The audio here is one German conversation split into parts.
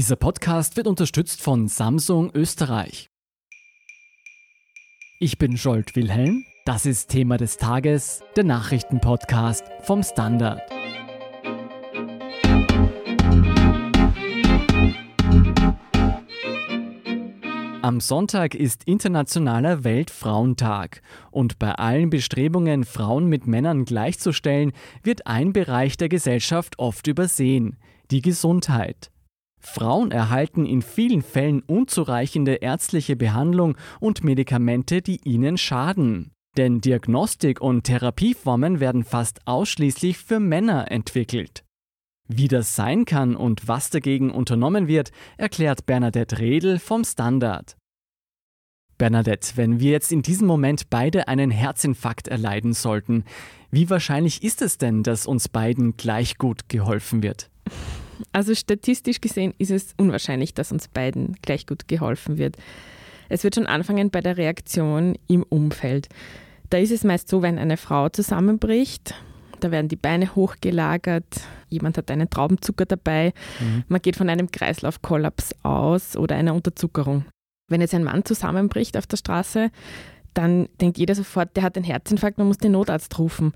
Dieser Podcast wird unterstützt von Samsung Österreich. Ich bin Scholt Wilhelm. Das ist Thema des Tages, der Nachrichtenpodcast vom Standard. Am Sonntag ist Internationaler Weltfrauentag und bei allen Bestrebungen, Frauen mit Männern gleichzustellen, wird ein Bereich der Gesellschaft oft übersehen, die Gesundheit. Frauen erhalten in vielen Fällen unzureichende ärztliche Behandlung und Medikamente, die ihnen schaden. Denn Diagnostik und Therapieformen werden fast ausschließlich für Männer entwickelt. Wie das sein kann und was dagegen unternommen wird, erklärt Bernadette Redl vom Standard. Bernadette, wenn wir jetzt in diesem Moment beide einen Herzinfarkt erleiden sollten, wie wahrscheinlich ist es denn, dass uns beiden gleich gut geholfen wird? Also statistisch gesehen ist es unwahrscheinlich, dass uns beiden gleich gut geholfen wird. Es wird schon anfangen bei der Reaktion im Umfeld. Da ist es meist so, wenn eine Frau zusammenbricht, da werden die Beine hochgelagert, jemand hat einen Traubenzucker dabei, mhm. man geht von einem Kreislaufkollaps aus oder einer Unterzuckerung. Wenn jetzt ein Mann zusammenbricht auf der Straße, dann denkt jeder sofort, der hat einen Herzinfarkt, man muss den Notarzt rufen.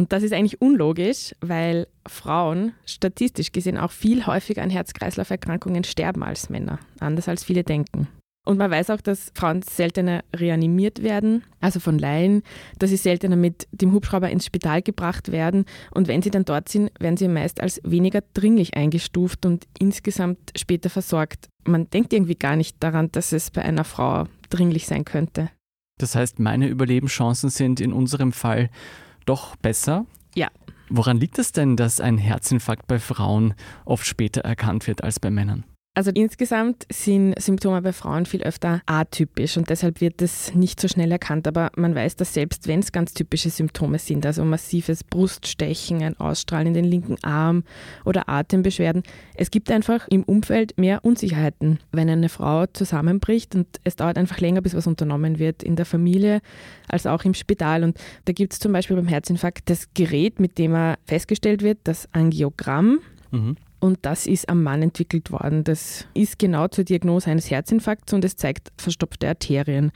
Und das ist eigentlich unlogisch, weil Frauen statistisch gesehen auch viel häufiger an Herz-Kreislauf-Erkrankungen sterben als Männer, anders als viele denken. Und man weiß auch, dass Frauen seltener reanimiert werden, also von Laien, dass sie seltener mit dem Hubschrauber ins Spital gebracht werden. Und wenn sie dann dort sind, werden sie meist als weniger dringlich eingestuft und insgesamt später versorgt. Man denkt irgendwie gar nicht daran, dass es bei einer Frau dringlich sein könnte. Das heißt, meine Überlebenschancen sind in unserem Fall doch besser? Ja. Woran liegt es denn, dass ein Herzinfarkt bei Frauen oft später erkannt wird als bei Männern? Also insgesamt sind Symptome bei Frauen viel öfter atypisch und deshalb wird es nicht so schnell erkannt. Aber man weiß, dass selbst wenn es ganz typische Symptome sind, also massives Bruststechen, ein Ausstrahlen in den linken Arm oder Atembeschwerden, es gibt einfach im Umfeld mehr Unsicherheiten, wenn eine Frau zusammenbricht und es dauert einfach länger, bis was unternommen wird in der Familie als auch im Spital. Und da gibt es zum Beispiel beim Herzinfarkt das Gerät, mit dem er festgestellt wird, das Angiogramm. Mhm. Und das ist am Mann entwickelt worden. Das ist genau zur Diagnose eines Herzinfarkts und es zeigt verstopfte Arterien.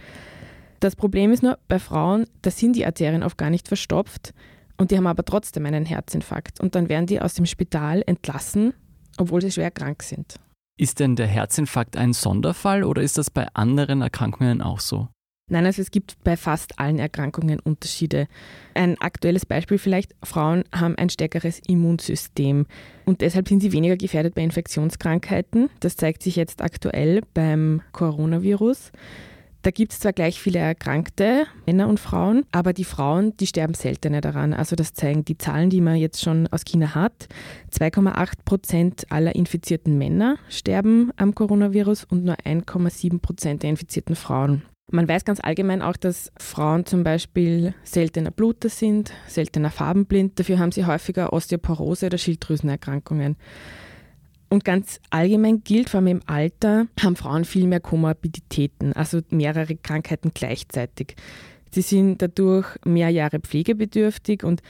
Das Problem ist nur, bei Frauen, da sind die Arterien oft gar nicht verstopft und die haben aber trotzdem einen Herzinfarkt. Und dann werden die aus dem Spital entlassen, obwohl sie schwer krank sind. Ist denn der Herzinfarkt ein Sonderfall oder ist das bei anderen Erkrankungen auch so? Nein, also es gibt bei fast allen Erkrankungen Unterschiede. Ein aktuelles Beispiel vielleicht, Frauen haben ein stärkeres Immunsystem und deshalb sind sie weniger gefährdet bei Infektionskrankheiten. Das zeigt sich jetzt aktuell beim Coronavirus. Da gibt es zwar gleich viele Erkrankte, Männer und Frauen, aber die Frauen, die sterben seltener daran. Also das zeigen die Zahlen, die man jetzt schon aus China hat. 2,8 Prozent aller infizierten Männer sterben am Coronavirus und nur 1,7 Prozent der infizierten Frauen. Man weiß ganz allgemein auch, dass Frauen zum Beispiel seltener Bluter sind, seltener farbenblind. Dafür haben sie häufiger Osteoporose oder Schilddrüsenerkrankungen. Und ganz allgemein gilt, vor allem im Alter, haben Frauen viel mehr Komorbiditäten, also mehrere Krankheiten gleichzeitig. Sie sind dadurch mehr Jahre pflegebedürftig und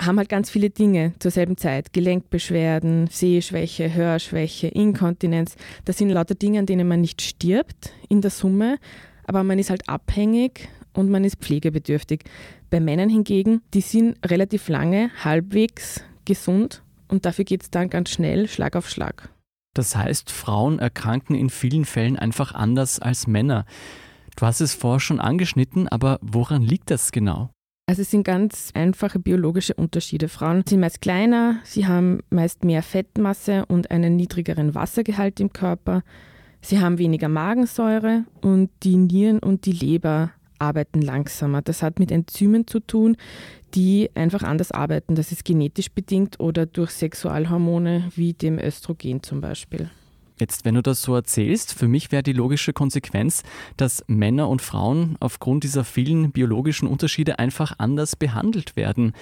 haben halt ganz viele Dinge zur selben Zeit. Gelenkbeschwerden, Sehschwäche, Hörschwäche, Inkontinenz. Das sind lauter Dinge, an denen man nicht stirbt in der Summe, aber man ist halt abhängig und man ist pflegebedürftig. Bei Männern hingegen, die sind relativ lange halbwegs gesund und dafür geht es dann ganz schnell Schlag auf Schlag. Das heißt, Frauen erkranken in vielen Fällen einfach anders als Männer. Du hast es vorher schon angeschnitten, aber woran liegt das genau? Also es sind ganz einfache biologische Unterschiede. Frauen sind meist kleiner, sie haben meist mehr Fettmasse und einen niedrigeren Wassergehalt im Körper. Sie haben weniger Magensäure und die Nieren und die Leber arbeiten langsamer. Das hat mit Enzymen zu tun, die einfach anders arbeiten. Das ist genetisch bedingt oder durch Sexualhormone wie dem Östrogen zum Beispiel. Jetzt, wenn du das so erzählst, für mich wäre die logische Konsequenz, dass Männer und Frauen aufgrund dieser vielen biologischen Unterschiede einfach anders behandelt werden.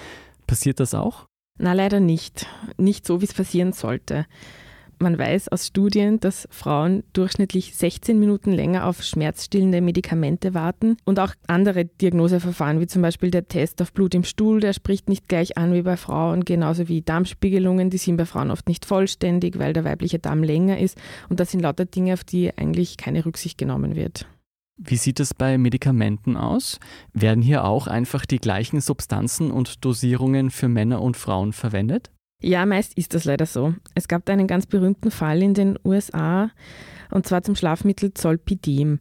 Passiert das auch? Na, leider nicht. Nicht so, wie es passieren sollte. Man weiß aus Studien, dass Frauen durchschnittlich 16 Minuten länger auf schmerzstillende Medikamente warten und auch andere Diagnoseverfahren, wie zum Beispiel der Test auf Blut im Stuhl, der spricht nicht gleich an wie bei Frauen, genauso wie Darmspiegelungen, die sind bei Frauen oft nicht vollständig, weil der weibliche Darm länger ist. Und das sind lauter Dinge, auf die eigentlich keine Rücksicht genommen wird. Wie sieht es bei Medikamenten aus? Werden hier auch einfach die gleichen Substanzen und Dosierungen für Männer und Frauen verwendet? Ja, meist ist das leider so. Es gab da einen ganz berühmten Fall in den USA, und zwar zum Schlafmittel Zolpidem.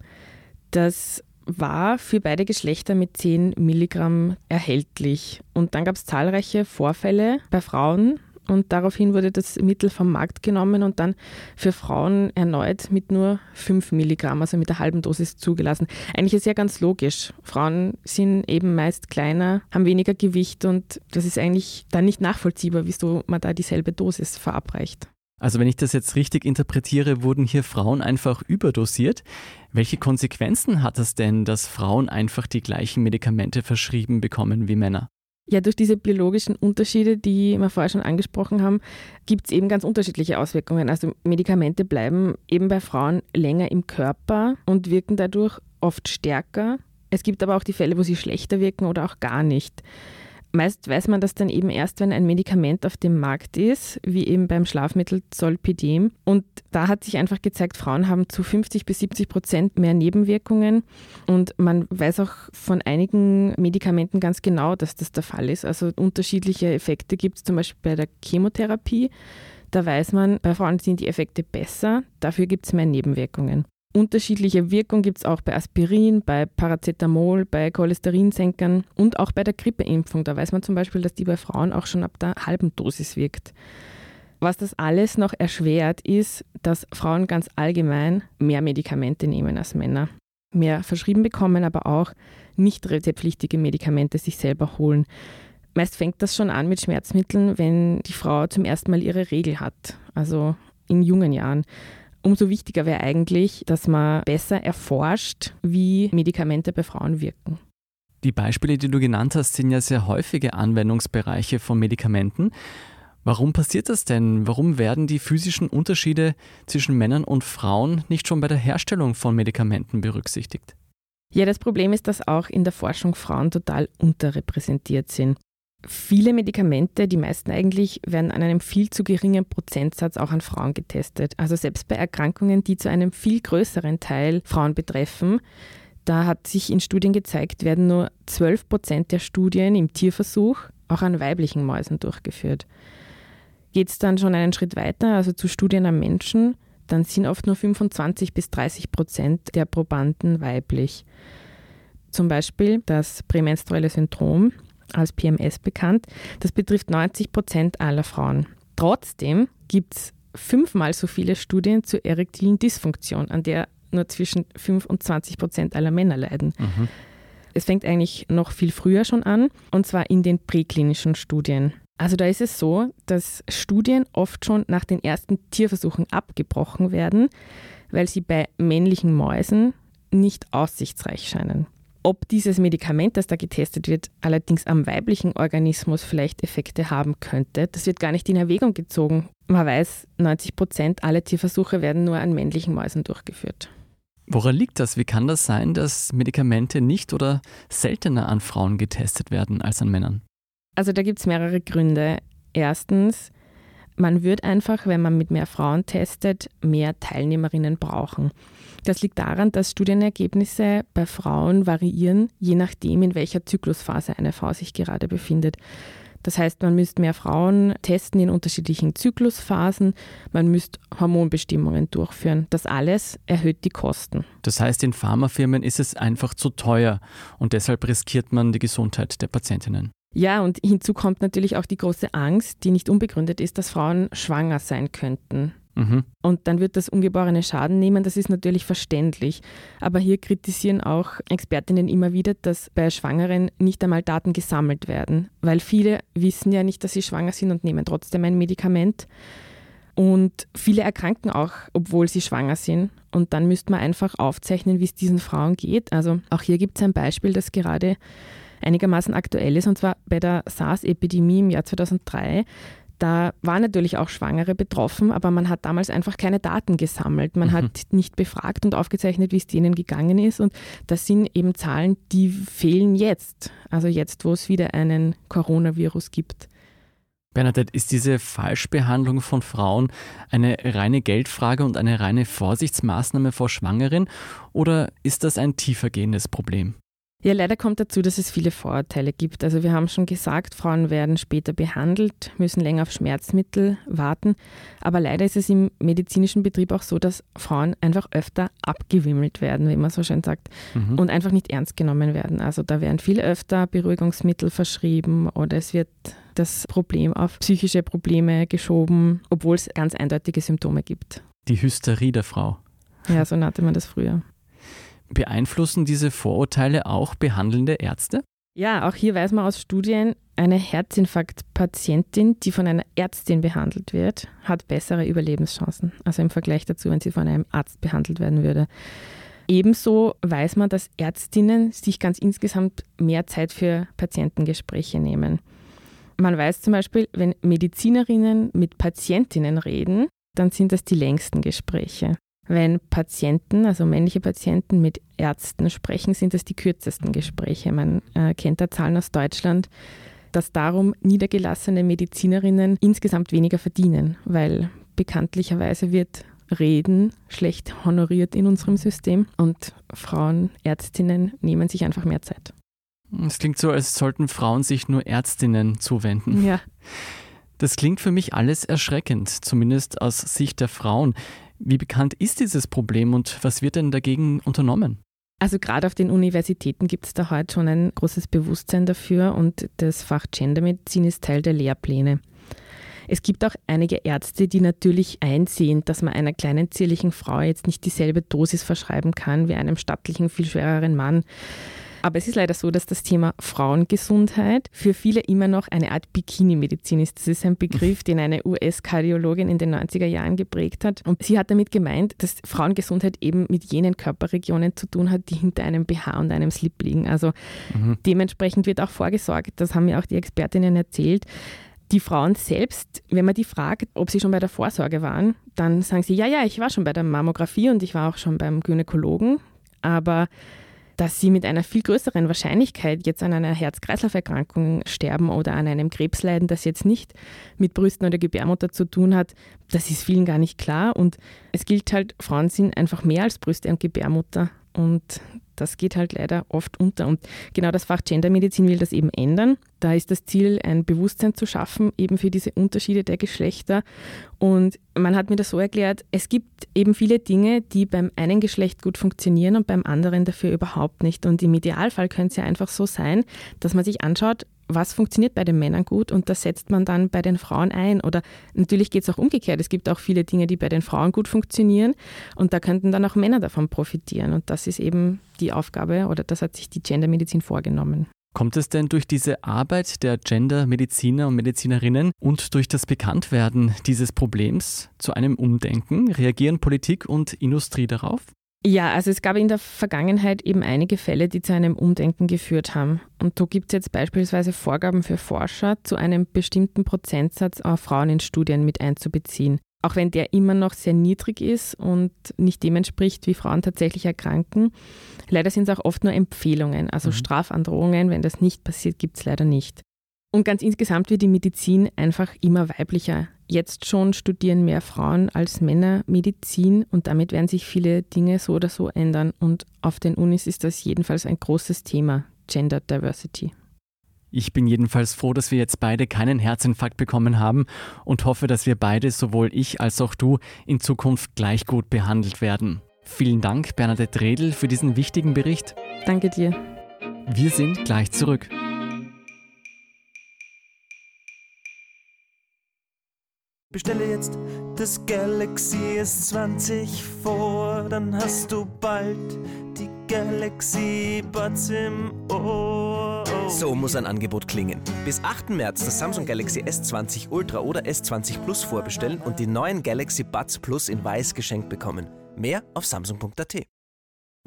Das war für beide Geschlechter mit 10 Milligramm erhältlich. Und dann gab es zahlreiche Vorfälle bei Frauen, und daraufhin wurde das Mittel vom Markt genommen und dann für Frauen erneut mit nur 5 Milligramm, also mit der halben Dosis zugelassen. Eigentlich ist ja ganz logisch. Frauen sind eben meist kleiner, haben weniger Gewicht und das ist eigentlich dann nicht nachvollziehbar, wieso man da dieselbe Dosis verabreicht. Also wenn ich das jetzt richtig interpretiere, wurden hier Frauen einfach überdosiert. Welche Konsequenzen hat es denn, dass Frauen einfach die gleichen Medikamente verschrieben bekommen wie Männer? Ja, durch diese biologischen Unterschiede, die wir vorher schon angesprochen haben, gibt es eben ganz unterschiedliche Auswirkungen. Also Medikamente bleiben eben bei Frauen länger im Körper und wirken dadurch oft stärker. Es gibt aber auch die Fälle, wo sie schlechter wirken oder auch gar nicht. Meist weiß man das dann eben erst, wenn ein Medikament auf dem Markt ist, wie eben beim Schlafmittel Zolpidem. Und da hat sich einfach gezeigt, Frauen haben zu 50 bis 70 Prozent mehr Nebenwirkungen. Und man weiß auch von einigen Medikamenten ganz genau, dass das der Fall ist. Also unterschiedliche Effekte gibt es zum Beispiel bei der Chemotherapie. Da weiß man, bei Frauen sind die Effekte besser, dafür gibt es mehr Nebenwirkungen. Unterschiedliche Wirkung gibt es auch bei Aspirin, bei Paracetamol, bei Cholesterinsenkern und auch bei der Grippeimpfung. Da weiß man zum Beispiel, dass die bei Frauen auch schon ab der halben Dosis wirkt. Was das alles noch erschwert, ist, dass Frauen ganz allgemein mehr Medikamente nehmen als Männer. Mehr verschrieben bekommen, aber auch nicht rezeptpflichtige Medikamente sich selber holen. Meist fängt das schon an mit Schmerzmitteln, wenn die Frau zum ersten Mal ihre Regel hat, also in jungen Jahren. Umso wichtiger wäre eigentlich, dass man besser erforscht, wie Medikamente bei Frauen wirken. Die Beispiele, die du genannt hast, sind ja sehr häufige Anwendungsbereiche von Medikamenten. Warum passiert das denn? Warum werden die physischen Unterschiede zwischen Männern und Frauen nicht schon bei der Herstellung von Medikamenten berücksichtigt? Ja, das Problem ist, dass auch in der Forschung Frauen total unterrepräsentiert sind. Viele Medikamente, die meisten eigentlich, werden an einem viel zu geringen Prozentsatz auch an Frauen getestet. Also selbst bei Erkrankungen, die zu einem viel größeren Teil Frauen betreffen, da hat sich in Studien gezeigt, werden nur 12 Prozent der Studien im Tierversuch auch an weiblichen Mäusen durchgeführt. Geht es dann schon einen Schritt weiter, also zu Studien am Menschen, dann sind oft nur 25 bis 30 Prozent der Probanden weiblich. Zum Beispiel das prämenstruelle Syndrom als PMS bekannt. Das betrifft 90 Prozent aller Frauen. Trotzdem gibt es fünfmal so viele Studien zur erektilen Dysfunktion, an der nur zwischen 5 und 20 Prozent aller Männer leiden. Mhm. Es fängt eigentlich noch viel früher schon an, und zwar in den präklinischen Studien. Also da ist es so, dass Studien oft schon nach den ersten Tierversuchen abgebrochen werden, weil sie bei männlichen Mäusen nicht aussichtsreich scheinen. Ob dieses Medikament, das da getestet wird, allerdings am weiblichen Organismus vielleicht Effekte haben könnte, das wird gar nicht in Erwägung gezogen. Man weiß, 90 Prozent aller Tierversuche werden nur an männlichen Mäusen durchgeführt. Woran liegt das? Wie kann das sein, dass Medikamente nicht oder seltener an Frauen getestet werden als an Männern? Also da gibt es mehrere Gründe. Erstens, man wird einfach, wenn man mit mehr Frauen testet, mehr Teilnehmerinnen brauchen. Das liegt daran, dass Studienergebnisse bei Frauen variieren, je nachdem, in welcher Zyklusphase eine Frau sich gerade befindet. Das heißt, man müsste mehr Frauen testen in unterschiedlichen Zyklusphasen, man müsste Hormonbestimmungen durchführen. Das alles erhöht die Kosten. Das heißt, in Pharmafirmen ist es einfach zu teuer und deshalb riskiert man die Gesundheit der Patientinnen. Ja, und hinzu kommt natürlich auch die große Angst, die nicht unbegründet ist, dass Frauen schwanger sein könnten. Mhm. Und dann wird das ungeborene Schaden nehmen, das ist natürlich verständlich. Aber hier kritisieren auch Expertinnen immer wieder, dass bei Schwangeren nicht einmal Daten gesammelt werden, weil viele wissen ja nicht, dass sie schwanger sind und nehmen trotzdem ein Medikament. Und viele erkranken auch, obwohl sie schwanger sind. Und dann müsste man einfach aufzeichnen, wie es diesen Frauen geht. Also auch hier gibt es ein Beispiel, das gerade einigermaßen aktuell ist, und zwar bei der SARS-Epidemie im Jahr 2003 Da waren natürlich auch Schwangere betroffen, aber man hat damals einfach keine Daten gesammelt. Man mhm. hat nicht befragt und aufgezeichnet, wie es denen gegangen ist. Und das sind eben Zahlen, die fehlen jetzt. Also jetzt, wo es wieder einen Coronavirus gibt. Bernadette, ist diese Falschbehandlung von Frauen eine reine Geldfrage und eine reine Vorsichtsmaßnahme vor Schwangeren oder ist das ein tiefergehendes Problem? Ja, leider kommt dazu, dass es viele Vorurteile gibt. Also wir haben schon gesagt, Frauen werden später behandelt, müssen länger auf Schmerzmittel warten. Aber leider ist es im medizinischen Betrieb auch so, dass Frauen einfach öfter abgewimmelt werden, wie man so schön sagt, mhm. und einfach nicht ernst genommen werden. Also da werden viel öfter Beruhigungsmittel verschrieben oder es wird das Problem auf psychische Probleme geschoben, obwohl es ganz eindeutige Symptome gibt. Die Hysterie der Frau. Ja, so nannte man das früher. Beeinflussen diese Vorurteile auch behandelnde Ärzte? Ja, auch hier weiß man aus Studien, eine Herzinfarktpatientin, die von einer Ärztin behandelt wird, hat bessere Überlebenschancen. Also im Vergleich dazu, wenn sie von einem Arzt behandelt werden würde. Ebenso weiß man, dass Ärztinnen sich ganz insgesamt mehr Zeit für Patientengespräche nehmen. Man weiß zum Beispiel, wenn Medizinerinnen mit Patientinnen reden, dann sind das die längsten Gespräche. Wenn Patienten, also männliche Patienten mit Ärzten sprechen, sind das die kürzesten Gespräche. Man äh, kennt da Zahlen aus Deutschland, dass darum niedergelassene Medizinerinnen insgesamt weniger verdienen, weil bekanntlicherweise wird Reden schlecht honoriert in unserem System und Frauen, Ärztinnen nehmen sich einfach mehr Zeit. Es klingt so, als sollten Frauen sich nur Ärztinnen zuwenden. Ja. Das klingt für mich alles erschreckend, zumindest aus Sicht der Frauen. Wie bekannt ist dieses Problem und was wird denn dagegen unternommen? Also gerade auf den Universitäten gibt es da heute schon ein großes Bewusstsein dafür und das Fach Gendermedizin ist Teil der Lehrpläne. Es gibt auch einige Ärzte, die natürlich einsehen, dass man einer kleinen zierlichen Frau jetzt nicht dieselbe Dosis verschreiben kann wie einem stattlichen, viel schwereren Mann. Aber es ist leider so, dass das Thema Frauengesundheit für viele immer noch eine Art Bikini-Medizin ist. Das ist ein Begriff, den eine US-Kardiologin in den 90er Jahren geprägt hat. Und sie hat damit gemeint, dass Frauengesundheit eben mit jenen Körperregionen zu tun hat, die hinter einem BH und einem Slip liegen. Also mhm. dementsprechend wird auch vorgesorgt, das haben mir auch die Expertinnen erzählt, die Frauen selbst, wenn man die fragt, ob sie schon bei der Vorsorge waren, dann sagen sie, ja, ja, ich war schon bei der Mammographie und ich war auch schon beim Gynäkologen. Aber dass sie mit einer viel größeren Wahrscheinlichkeit jetzt an einer Herz-Kreislauf-Erkrankung sterben oder an einem Krebs leiden, das jetzt nicht mit Brüsten oder Gebärmutter zu tun hat, das ist vielen gar nicht klar. Und es gilt halt, Frauen sind einfach mehr als Brüste und Gebärmutter. Und das geht halt leider oft unter. Und genau das Fach Gendermedizin will das eben ändern. Da ist das Ziel, ein Bewusstsein zu schaffen, eben für diese Unterschiede der Geschlechter. Und man hat mir das so erklärt, es gibt eben viele Dinge, die beim einen Geschlecht gut funktionieren und beim anderen dafür überhaupt nicht. Und im Idealfall könnte es ja einfach so sein, dass man sich anschaut, was funktioniert bei den Männern gut und das setzt man dann bei den Frauen ein. Oder natürlich geht es auch umgekehrt. Es gibt auch viele Dinge, die bei den Frauen gut funktionieren und da könnten dann auch Männer davon profitieren. Und das ist eben die Aufgabe oder das hat sich die Gendermedizin vorgenommen. Kommt es denn durch diese Arbeit der Gender-Mediziner und Medizinerinnen und durch das Bekanntwerden dieses Problems zu einem Umdenken? Reagieren Politik und Industrie darauf? Ja, also es gab in der Vergangenheit eben einige Fälle, die zu einem Umdenken geführt haben. Und da gibt es jetzt beispielsweise Vorgaben für Forscher, zu einem bestimmten Prozentsatz auch Frauen in Studien mit einzubeziehen. Auch wenn der immer noch sehr niedrig ist und nicht dem entspricht, wie Frauen tatsächlich erkranken. Leider sind es auch oft nur Empfehlungen, also mhm. Strafandrohungen, wenn das nicht passiert, gibt es leider nicht. Und ganz insgesamt wird die Medizin einfach immer weiblicher. Jetzt schon studieren mehr Frauen als Männer Medizin und damit werden sich viele Dinge so oder so ändern. Und auf den Unis ist das jedenfalls ein großes Thema, Gender Diversity. Ich bin jedenfalls froh, dass wir jetzt beide keinen Herzinfarkt bekommen haben und hoffe, dass wir beide, sowohl ich als auch du, in Zukunft gleich gut behandelt werden. Vielen Dank, Bernadette Redl, für diesen wichtigen Bericht. Danke dir. Wir sind gleich zurück. Bestelle jetzt das Galaxy S20 vor, dann hast du bald die Galaxy Buds im Ohr. So muss ein Angebot klingen. Bis 8. März das Samsung Galaxy S20 Ultra oder S20 Plus vorbestellen und die neuen Galaxy Buds Plus in weiß geschenkt bekommen. Mehr auf samsung.at.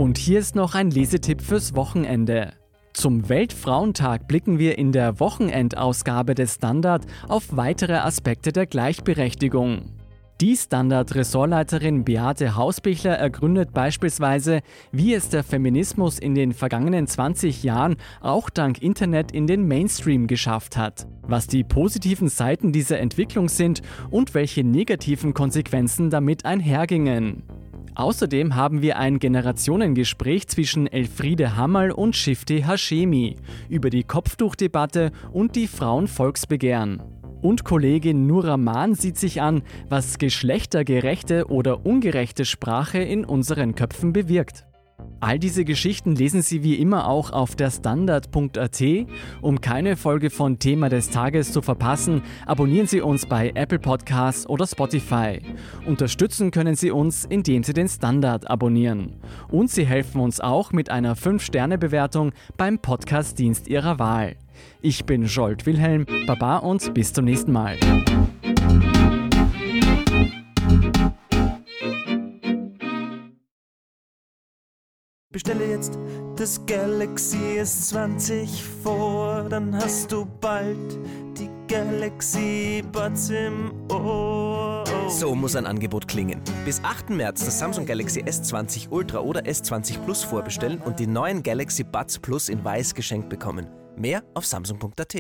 Und hier ist noch ein Lesetipp fürs Wochenende. Zum Weltfrauentag blicken wir in der Wochenendausgabe des Standard auf weitere Aspekte der Gleichberechtigung. Die Standard-Ressortleiterin Beate Hausbichler ergründet beispielsweise, wie es der Feminismus in den vergangenen 20 Jahren auch dank Internet in den Mainstream geschafft hat, was die positiven Seiten dieser Entwicklung sind und welche negativen Konsequenzen damit einhergingen. Außerdem haben wir ein Generationengespräch zwischen Elfriede Hammerl und Shifty Hashemi über die Kopftuchdebatte und die Frauenvolksbegehren. Und Kollegin Nura Mahn sieht sich an, was geschlechtergerechte oder ungerechte Sprache in unseren Köpfen bewirkt. All diese Geschichten lesen Sie wie immer auch auf der Standard.at. Um keine Folge von Thema des Tages zu verpassen, abonnieren Sie uns bei Apple Podcasts oder Spotify. Unterstützen können Sie uns, indem Sie den Standard abonnieren. Und Sie helfen uns auch mit einer 5-Sterne-Bewertung beim Podcast-Dienst Ihrer Wahl. Ich bin Jolt Wilhelm, Baba und bis zum nächsten Mal. Bestelle jetzt das Galaxy S20 vor, dann hast du bald die Galaxy Buds im Ohr. So muss ein Angebot klingen. Bis 8. März das Samsung Galaxy S20 Ultra oder S20 Plus vorbestellen und die neuen Galaxy Buds Plus in weiß geschenkt bekommen. Mehr auf samsung.at.